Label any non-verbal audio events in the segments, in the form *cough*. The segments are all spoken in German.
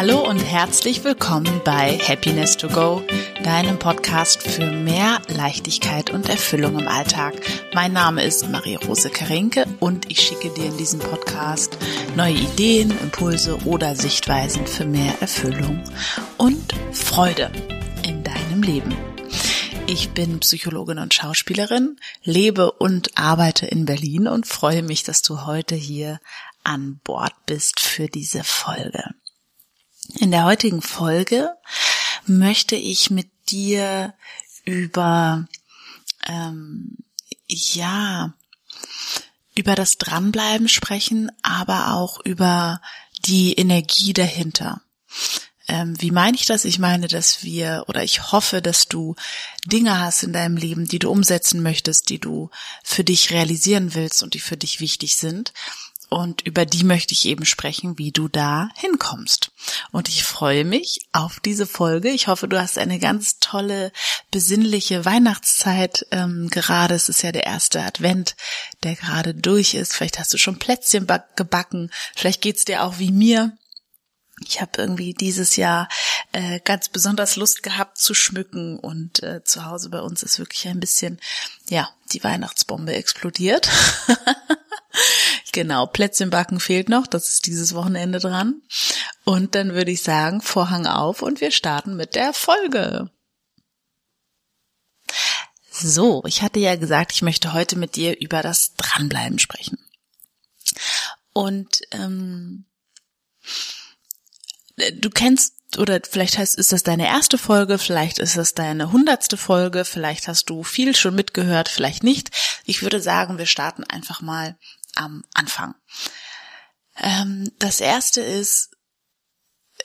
Hallo und herzlich willkommen bei Happiness to Go, deinem Podcast für mehr Leichtigkeit und Erfüllung im Alltag. Mein Name ist Marie-Rose Karinke und ich schicke dir in diesem Podcast neue Ideen, Impulse oder Sichtweisen für mehr Erfüllung und Freude in deinem Leben. Ich bin Psychologin und Schauspielerin, lebe und arbeite in Berlin und freue mich, dass du heute hier an Bord bist für diese Folge. In der heutigen Folge möchte ich mit dir über ähm, ja über das Dranbleiben sprechen, aber auch über die Energie dahinter. Ähm, wie meine ich das? Ich meine, dass wir oder ich hoffe, dass du Dinge hast in deinem Leben, die du umsetzen möchtest, die du für dich realisieren willst und die für dich wichtig sind und über die möchte ich eben sprechen, wie du da hinkommst. Und ich freue mich auf diese Folge. Ich hoffe, du hast eine ganz tolle, besinnliche Weihnachtszeit. Ähm, gerade es ist ja der erste Advent, der gerade durch ist. Vielleicht hast du schon Plätzchen gebacken. Vielleicht geht's dir auch wie mir. Ich habe irgendwie dieses Jahr äh, ganz besonders Lust gehabt zu schmücken und äh, zu Hause bei uns ist wirklich ein bisschen, ja, die Weihnachtsbombe explodiert. *laughs* genau, Plätzchen backen fehlt noch, das ist dieses Wochenende dran. Und dann würde ich sagen, Vorhang auf und wir starten mit der Folge. So, ich hatte ja gesagt, ich möchte heute mit dir über das Dranbleiben sprechen. Und ähm, du kennst oder vielleicht heißt, ist das deine erste Folge, vielleicht ist das deine hundertste Folge, vielleicht hast du viel schon mitgehört, vielleicht nicht. Ich würde sagen, wir starten einfach mal am Anfang. Ähm, das erste ist,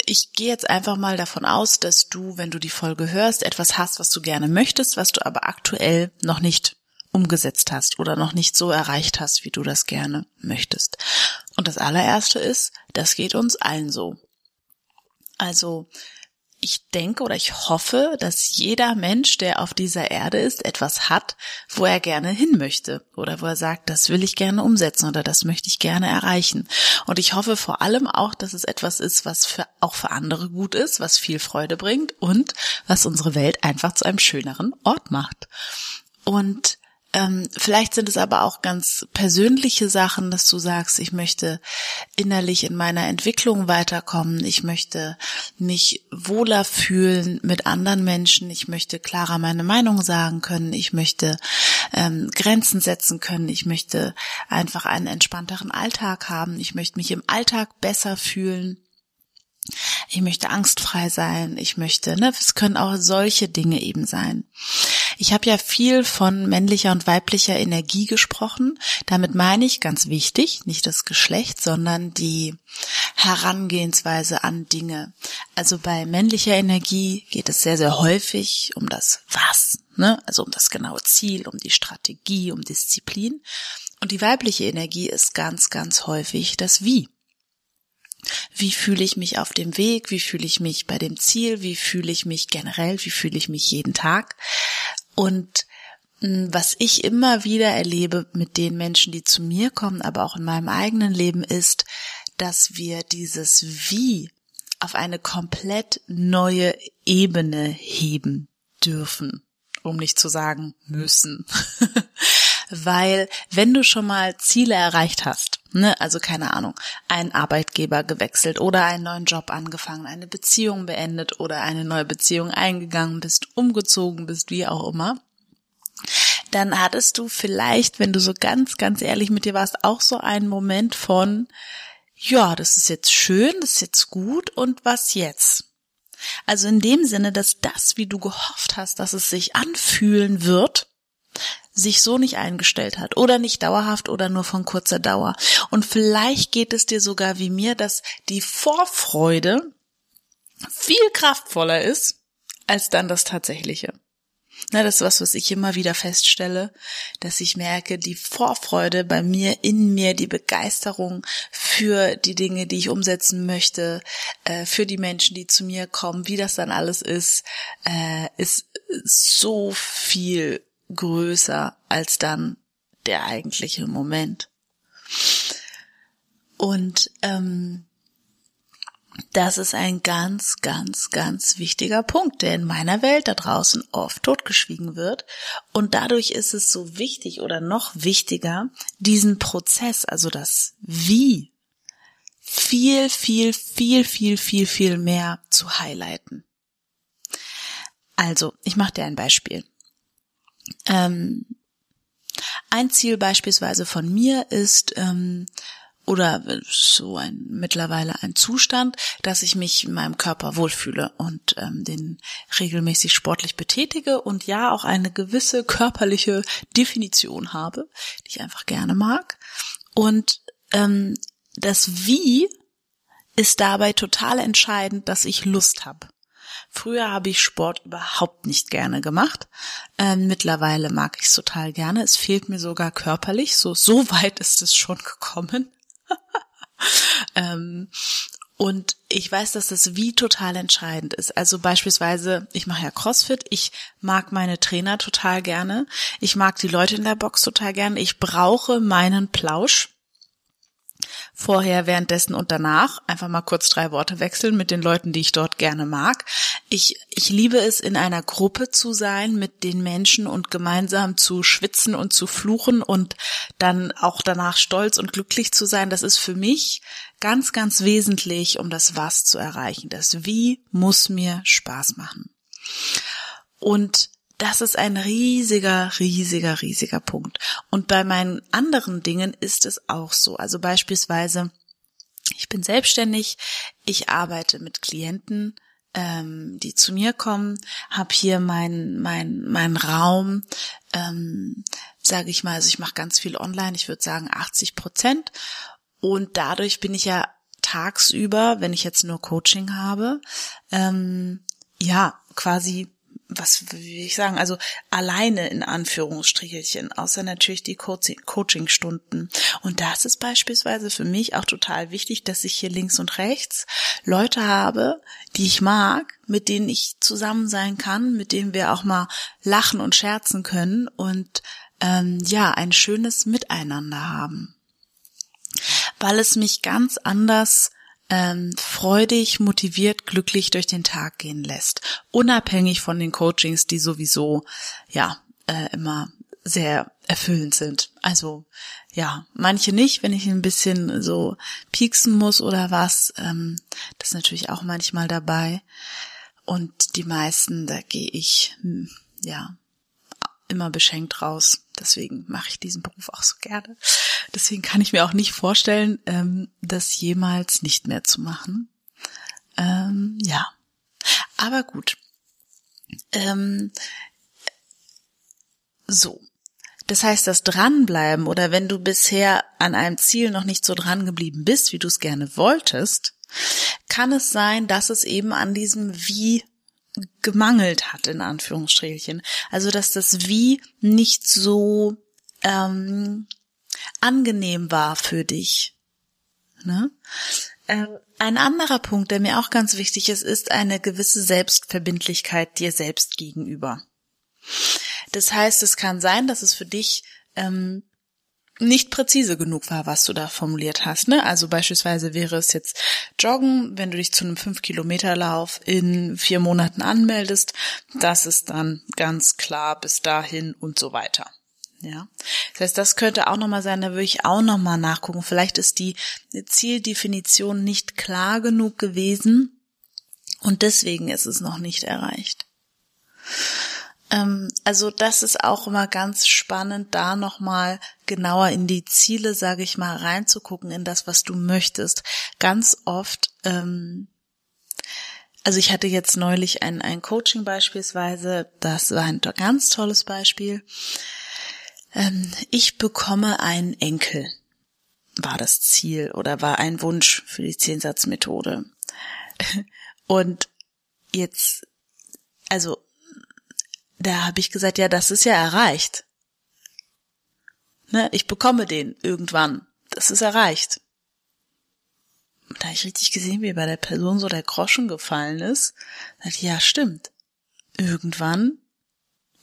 ich gehe jetzt einfach mal davon aus, dass du, wenn du die Folge hörst, etwas hast, was du gerne möchtest, was du aber aktuell noch nicht umgesetzt hast oder noch nicht so erreicht hast, wie du das gerne möchtest. Und das allererste ist, das geht uns allen so. Also ich denke oder ich hoffe, dass jeder Mensch, der auf dieser Erde ist, etwas hat, wo er gerne hin möchte oder wo er sagt, das will ich gerne umsetzen oder das möchte ich gerne erreichen. Und ich hoffe vor allem auch, dass es etwas ist, was für, auch für andere gut ist, was viel Freude bringt und was unsere Welt einfach zu einem schöneren Ort macht. Und ähm, vielleicht sind es aber auch ganz persönliche Sachen, dass du sagst, ich möchte innerlich in meiner Entwicklung weiterkommen, ich möchte mich wohler fühlen mit anderen Menschen, ich möchte klarer meine Meinung sagen können, ich möchte ähm, Grenzen setzen können, ich möchte einfach einen entspannteren Alltag haben, ich möchte mich im Alltag besser fühlen. Ich möchte angstfrei sein, ich möchte, ne, es können auch solche Dinge eben sein. Ich habe ja viel von männlicher und weiblicher Energie gesprochen. Damit meine ich ganz wichtig, nicht das Geschlecht, sondern die Herangehensweise an Dinge. Also bei männlicher Energie geht es sehr, sehr häufig um das Was, ne, also um das genaue Ziel, um die Strategie, um Disziplin. Und die weibliche Energie ist ganz, ganz häufig das Wie. Wie fühle ich mich auf dem Weg? Wie fühle ich mich bei dem Ziel? Wie fühle ich mich generell? Wie fühle ich mich jeden Tag? Und hm, was ich immer wieder erlebe mit den Menschen, die zu mir kommen, aber auch in meinem eigenen Leben ist, dass wir dieses Wie auf eine komplett neue Ebene heben dürfen, um nicht zu sagen müssen. *laughs* Weil wenn du schon mal Ziele erreicht hast, Ne, also keine Ahnung, einen Arbeitgeber gewechselt oder einen neuen Job angefangen, eine Beziehung beendet oder eine neue Beziehung eingegangen bist, umgezogen bist, wie auch immer. Dann hattest du vielleicht, wenn du so ganz, ganz ehrlich mit dir warst, auch so einen Moment von, ja, das ist jetzt schön, das ist jetzt gut und was jetzt? Also in dem Sinne, dass das, wie du gehofft hast, dass es sich anfühlen wird, sich so nicht eingestellt hat oder nicht dauerhaft oder nur von kurzer Dauer. Und vielleicht geht es dir sogar wie mir, dass die Vorfreude viel kraftvoller ist als dann das Tatsächliche. Na, das ist was, was ich immer wieder feststelle, dass ich merke, die Vorfreude bei mir, in mir, die Begeisterung für die Dinge, die ich umsetzen möchte, äh, für die Menschen, die zu mir kommen, wie das dann alles ist, äh, ist so viel größer als dann der eigentliche Moment. Und ähm, Das ist ein ganz, ganz, ganz wichtiger Punkt, der in meiner Welt da draußen oft totgeschwiegen wird. Und dadurch ist es so wichtig oder noch wichtiger, diesen Prozess, also das Wie, viel, viel, viel, viel, viel, viel mehr zu highlighten. Also, ich mache dir ein Beispiel. Ähm, ein Ziel beispielsweise von mir ist, ähm, oder so ein mittlerweile ein Zustand, dass ich mich in meinem Körper wohlfühle und ähm, den regelmäßig sportlich betätige und ja auch eine gewisse körperliche Definition habe, die ich einfach gerne mag. Und ähm, das Wie ist dabei total entscheidend, dass ich Lust habe. Früher habe ich Sport überhaupt nicht gerne gemacht. Ähm, mittlerweile mag ich es total gerne. Es fehlt mir sogar körperlich. So, so *laughs* weit ist es schon gekommen. *laughs* ähm, und ich weiß, dass das wie total entscheidend ist. Also beispielsweise, ich mache ja CrossFit, ich mag meine Trainer total gerne, ich mag die Leute in der Box total gerne, ich brauche meinen Plausch vorher, währenddessen und danach einfach mal kurz drei Worte wechseln mit den Leuten, die ich dort gerne mag. Ich, ich liebe es, in einer Gruppe zu sein mit den Menschen und gemeinsam zu schwitzen und zu fluchen und dann auch danach stolz und glücklich zu sein. Das ist für mich ganz, ganz wesentlich, um das Was zu erreichen. Das Wie muss mir Spaß machen. Und das ist ein riesiger, riesiger, riesiger Punkt. Und bei meinen anderen Dingen ist es auch so. Also beispielsweise, ich bin selbstständig, ich arbeite mit Klienten, ähm, die zu mir kommen, habe hier meinen mein, mein Raum, ähm, sage ich mal, also ich mache ganz viel online, ich würde sagen 80 Prozent. Und dadurch bin ich ja tagsüber, wenn ich jetzt nur Coaching habe, ähm, ja, quasi was will ich sagen, also alleine in Anführungsstrichelchen, außer natürlich die Coaching-Stunden. Und das ist beispielsweise für mich auch total wichtig, dass ich hier links und rechts Leute habe, die ich mag, mit denen ich zusammen sein kann, mit denen wir auch mal lachen und scherzen können und ähm, ja, ein schönes Miteinander haben. Weil es mich ganz anders ähm, freudig, motiviert, glücklich durch den Tag gehen lässt. Unabhängig von den Coachings, die sowieso ja äh, immer sehr erfüllend sind. Also ja, manche nicht, wenn ich ein bisschen so pieksen muss oder was. Ähm, das ist natürlich auch manchmal dabei. Und die meisten, da gehe ich hm, ja immer beschenkt raus. Deswegen mache ich diesen Beruf auch so gerne. Deswegen kann ich mir auch nicht vorstellen, ähm, das jemals nicht mehr zu machen. Ähm, ja, aber gut. Ähm, so. Das heißt, das Dranbleiben oder wenn du bisher an einem Ziel noch nicht so dran geblieben bist, wie du es gerne wolltest, kann es sein, dass es eben an diesem Wie gemangelt hat, in Anführungsstrichelchen. Also, dass das Wie nicht so ähm, angenehm war für dich. Ne? Ähm, ein anderer Punkt, der mir auch ganz wichtig ist, ist eine gewisse Selbstverbindlichkeit dir selbst gegenüber. Das heißt, es kann sein, dass es für dich ähm, nicht präzise genug war, was du da formuliert hast. Ne? Also beispielsweise wäre es jetzt Joggen, wenn du dich zu einem 5-Kilometer-Lauf in vier Monaten anmeldest, das ist dann ganz klar bis dahin und so weiter. Ja, das heißt, das könnte auch nochmal sein, da würde ich auch nochmal nachgucken. Vielleicht ist die Zieldefinition nicht klar genug gewesen und deswegen ist es noch nicht erreicht. Ähm, also das ist auch immer ganz spannend, da nochmal genauer in die Ziele, sage ich mal, reinzugucken, in das, was du möchtest. Ganz oft, ähm, also ich hatte jetzt neulich ein, ein Coaching beispielsweise, das war ein ganz tolles Beispiel. Ähm, ich bekomme einen Enkel, war das Ziel oder war ein Wunsch für die Zehnsatzmethode. *laughs* Und jetzt, also da habe ich gesagt, ja, das ist ja erreicht. Ne, ich bekomme den irgendwann. Das ist erreicht. Und da habe ich richtig gesehen, wie bei der Person so der Groschen gefallen ist. Da ich, ja, stimmt. Irgendwann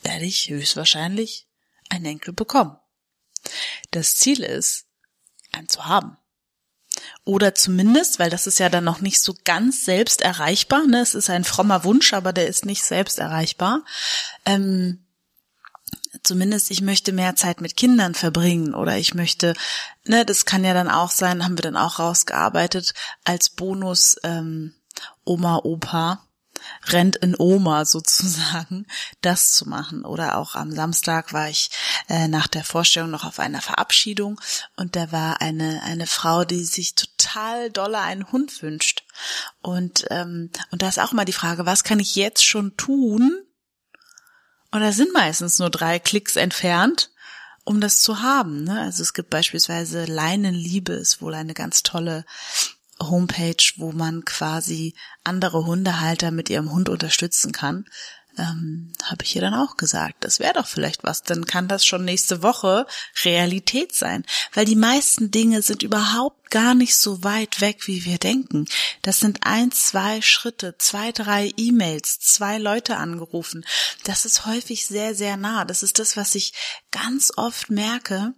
werde ich höchstwahrscheinlich einen Enkel bekommen. Das Ziel ist, einen zu haben. Oder zumindest, weil das ist ja dann noch nicht so ganz selbst erreichbar, ne? Es ist ein frommer Wunsch, aber der ist nicht selbst erreichbar. Ähm, zumindest ich möchte mehr Zeit mit Kindern verbringen oder ich möchte, ne, das kann ja dann auch sein, haben wir dann auch rausgearbeitet als Bonus ähm, Oma, Opa rennt in Oma sozusagen, *laughs* das zu machen. Oder auch am Samstag war ich äh, nach der Vorstellung noch auf einer Verabschiedung und da war eine, eine Frau, die sich total dolle einen Hund wünscht. Und, ähm, und da ist auch mal die Frage, was kann ich jetzt schon tun? Und da sind meistens nur drei Klicks entfernt um das zu haben. Ne? Also es gibt beispielsweise Leinenliebe ist wohl eine ganz tolle Homepage, wo man quasi andere Hundehalter mit ihrem Hund unterstützen kann. Ähm, habe ich ihr dann auch gesagt, das wäre doch vielleicht was, dann kann das schon nächste Woche Realität sein, weil die meisten Dinge sind überhaupt gar nicht so weit weg, wie wir denken. Das sind ein, zwei Schritte, zwei, drei E-Mails, zwei Leute angerufen. Das ist häufig sehr, sehr nah. Das ist das, was ich ganz oft merke,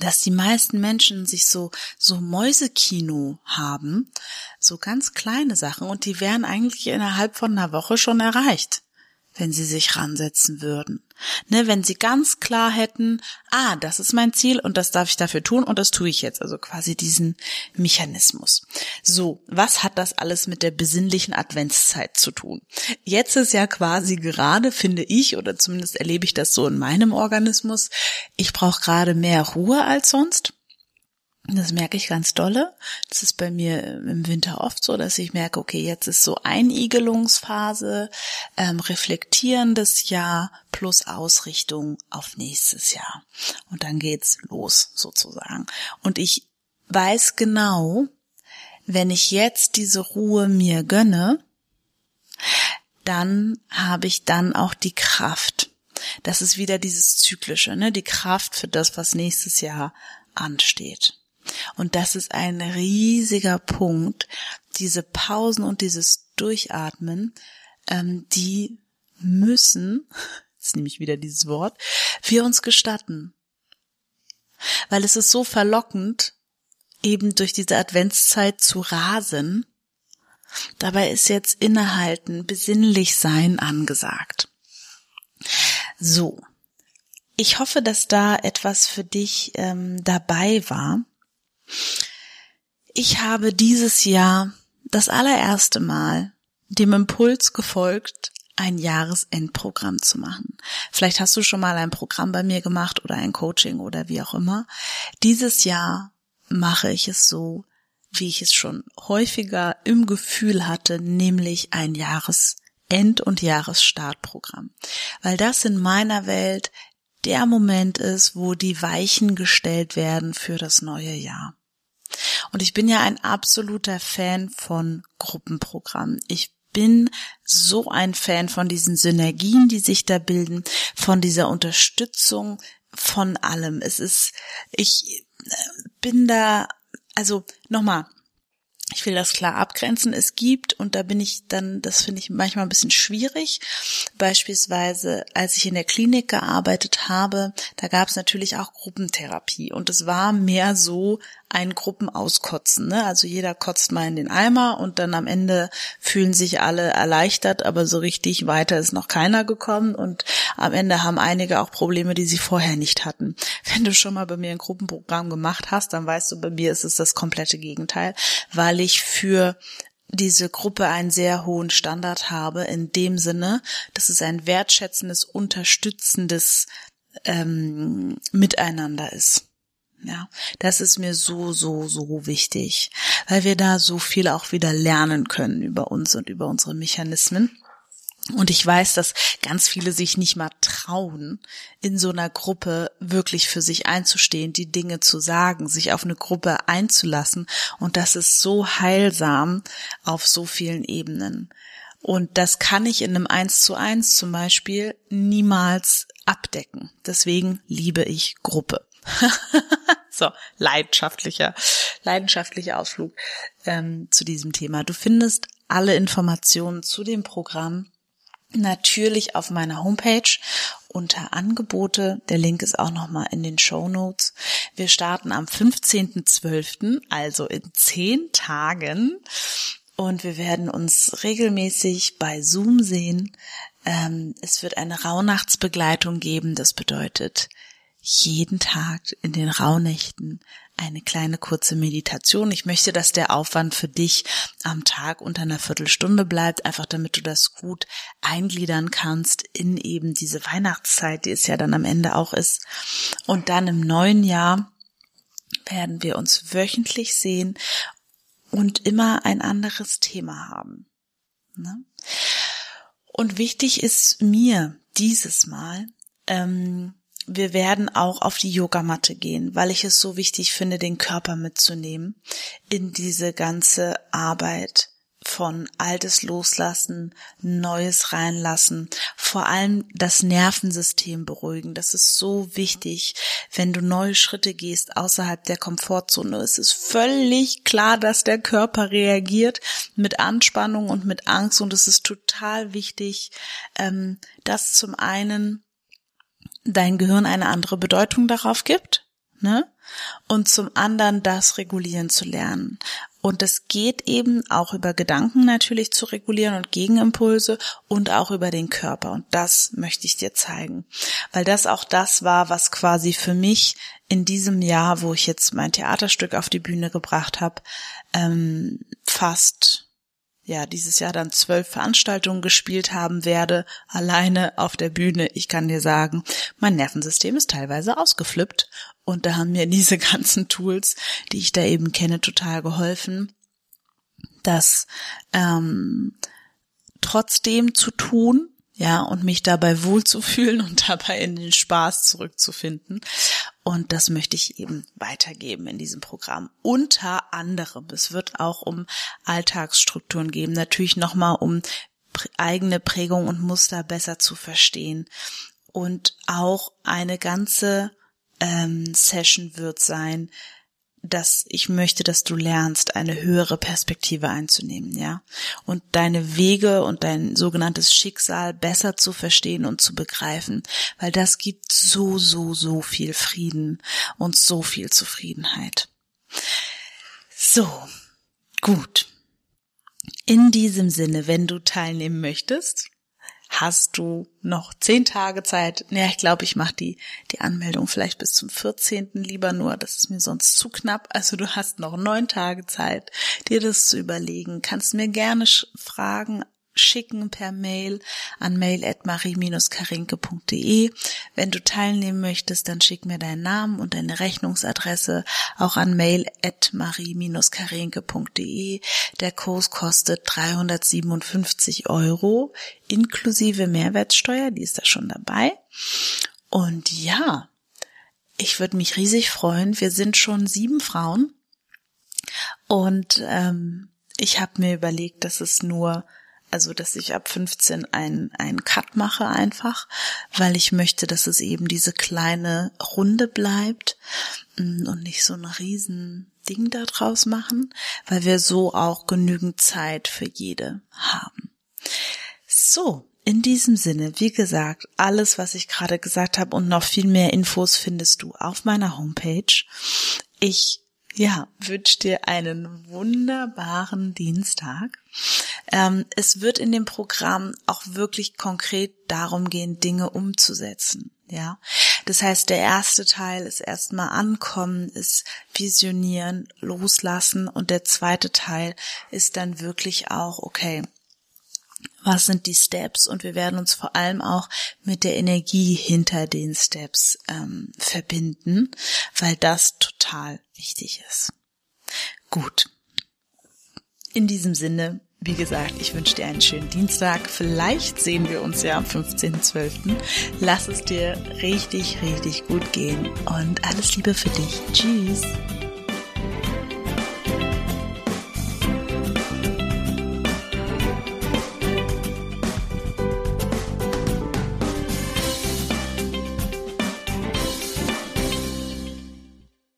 dass die meisten Menschen sich so, so Mäusekino haben, so ganz kleine Sachen und die wären eigentlich innerhalb von einer Woche schon erreicht wenn sie sich ransetzen würden. Ne, wenn sie ganz klar hätten, ah, das ist mein Ziel und das darf ich dafür tun und das tue ich jetzt. Also quasi diesen Mechanismus. So, was hat das alles mit der besinnlichen Adventszeit zu tun? Jetzt ist ja quasi gerade, finde ich, oder zumindest erlebe ich das so in meinem Organismus, ich brauche gerade mehr Ruhe als sonst. Das merke ich ganz dolle. Das ist bei mir im Winter oft so, dass ich merke, okay, jetzt ist so Einigelungsphase, ähm, reflektierendes Jahr plus Ausrichtung auf nächstes Jahr. Und dann geht's los sozusagen. Und ich weiß genau, wenn ich jetzt diese Ruhe mir gönne, dann habe ich dann auch die Kraft. Das ist wieder dieses Zyklische, ne? Die Kraft für das, was nächstes Jahr ansteht. Und das ist ein riesiger Punkt, diese Pausen und dieses Durchatmen, ähm, die müssen, *laughs* jetzt nehme ich wieder dieses Wort, wir uns gestatten. Weil es ist so verlockend, eben durch diese Adventszeit zu rasen. Dabei ist jetzt innehalten, besinnlich sein angesagt. So. Ich hoffe, dass da etwas für dich ähm, dabei war. Ich habe dieses Jahr das allererste Mal dem Impuls gefolgt, ein Jahresendprogramm zu machen. Vielleicht hast du schon mal ein Programm bei mir gemacht oder ein Coaching oder wie auch immer. Dieses Jahr mache ich es so, wie ich es schon häufiger im Gefühl hatte, nämlich ein Jahresend- und Jahresstartprogramm. Weil das in meiner Welt der Moment ist, wo die Weichen gestellt werden für das neue Jahr. Und ich bin ja ein absoluter Fan von Gruppenprogrammen. Ich bin so ein Fan von diesen Synergien, die sich da bilden, von dieser Unterstützung, von allem. Es ist, ich äh, bin da, also nochmal, ich will das klar abgrenzen. Es gibt, und da bin ich dann, das finde ich manchmal ein bisschen schwierig. Beispielsweise, als ich in der Klinik gearbeitet habe, da gab es natürlich auch Gruppentherapie. Und es war mehr so ein Gruppenauskotzen. Ne? Also jeder kotzt mal in den Eimer und dann am Ende fühlen sich alle erleichtert, aber so richtig weiter ist noch keiner gekommen. Und am Ende haben einige auch Probleme, die sie vorher nicht hatten. *laughs* Wenn du schon mal bei mir ein Gruppenprogramm gemacht hast, dann weißt du, bei mir ist es das komplette Gegenteil, weil ich für diese Gruppe einen sehr hohen Standard habe, in dem Sinne, dass es ein wertschätzendes, unterstützendes ähm, Miteinander ist. Ja, das ist mir so, so, so wichtig, weil wir da so viel auch wieder lernen können über uns und über unsere Mechanismen. Und ich weiß, dass ganz viele sich nicht mal trauen, in so einer Gruppe wirklich für sich einzustehen, die Dinge zu sagen, sich auf eine Gruppe einzulassen. Und das ist so heilsam auf so vielen Ebenen. Und das kann ich in einem Eins zu eins zum Beispiel niemals abdecken. Deswegen liebe ich Gruppe. *laughs* so, leidenschaftlicher, leidenschaftlicher Ausflug ähm, zu diesem Thema. Du findest alle Informationen zu dem Programm natürlich auf meiner Homepage unter Angebote. Der Link ist auch nochmal in den Show Notes. Wir starten am 15.12., also in zehn Tagen. Und wir werden uns regelmäßig bei Zoom sehen. Ähm, es wird eine Rauhnachtsbegleitung geben. Das bedeutet, jeden Tag in den Rauhnächten eine kleine kurze Meditation. Ich möchte, dass der Aufwand für dich am Tag unter einer Viertelstunde bleibt, einfach damit du das gut eingliedern kannst in eben diese Weihnachtszeit, die es ja dann am Ende auch ist. Und dann im neuen Jahr werden wir uns wöchentlich sehen und immer ein anderes Thema haben. Ne? Und wichtig ist mir dieses Mal, ähm, wir werden auch auf die Yogamatte gehen, weil ich es so wichtig finde, den Körper mitzunehmen in diese ganze Arbeit von Altes loslassen, Neues reinlassen, vor allem das Nervensystem beruhigen. Das ist so wichtig, wenn du neue Schritte gehst außerhalb der Komfortzone. Es ist völlig klar, dass der Körper reagiert mit Anspannung und mit Angst und es ist total wichtig, ähm, dass zum einen dein Gehirn eine andere Bedeutung darauf gibt, ne? Und zum anderen das regulieren zu lernen. Und es geht eben auch über Gedanken natürlich zu regulieren und Gegenimpulse und auch über den Körper. Und das möchte ich dir zeigen. Weil das auch das war, was quasi für mich in diesem Jahr, wo ich jetzt mein Theaterstück auf die Bühne gebracht habe, ähm, fast ja, dieses Jahr dann zwölf Veranstaltungen gespielt haben werde, alleine auf der Bühne. Ich kann dir sagen, mein Nervensystem ist teilweise ausgeflippt und da haben mir *laughs* diese ganzen Tools, die ich da eben kenne, total geholfen, das ähm, trotzdem zu tun, ja, und mich dabei wohlzufühlen *laughs* und dabei in den Spaß zurückzufinden. Und das möchte ich eben weitergeben in diesem Programm. Unter anderem, es wird auch um Alltagsstrukturen geben, natürlich nochmal um eigene Prägung und Muster besser zu verstehen. Und auch eine ganze ähm, Session wird sein, dass ich möchte, dass du lernst, eine höhere Perspektive einzunehmen, ja, und deine Wege und dein sogenanntes Schicksal besser zu verstehen und zu begreifen, weil das gibt so, so, so viel Frieden und so viel Zufriedenheit. So, gut. In diesem Sinne, wenn du teilnehmen möchtest, hast du noch zehn Tage Zeit. Ja, ich glaube, ich mache die, die Anmeldung vielleicht bis zum 14. lieber nur. Das ist mir sonst zu knapp. Also du hast noch neun Tage Zeit, dir das zu überlegen. Kannst mir gerne fragen schicken per Mail an mail@marie-karinke.de. Wenn du teilnehmen möchtest, dann schick mir deinen Namen und deine Rechnungsadresse auch an mail@marie-karinke.de. Der Kurs kostet 357 Euro inklusive Mehrwertsteuer, die ist da schon dabei. Und ja, ich würde mich riesig freuen. Wir sind schon sieben Frauen und ähm, ich habe mir überlegt, dass es nur also dass ich ab 15 einen, einen Cut mache einfach, weil ich möchte, dass es eben diese kleine Runde bleibt mm, und nicht so ein riesen Ding daraus machen, weil wir so auch genügend Zeit für jede haben. So, in diesem Sinne, wie gesagt, alles, was ich gerade gesagt habe und noch viel mehr Infos findest du auf meiner Homepage. Ich ja, wünsche dir einen wunderbaren Dienstag. Ähm, es wird in dem Programm auch wirklich konkret darum gehen, Dinge umzusetzen. Ja, das heißt, der erste Teil ist erstmal ankommen, ist visionieren, loslassen und der zweite Teil ist dann wirklich auch, okay, was sind die Steps und wir werden uns vor allem auch mit der Energie hinter den Steps ähm, verbinden, weil das total wichtig ist. Gut. In diesem Sinne, wie gesagt, ich wünsche dir einen schönen Dienstag. Vielleicht sehen wir uns ja am 15.12. Lass es dir richtig, richtig gut gehen und alles Liebe für dich. Tschüss.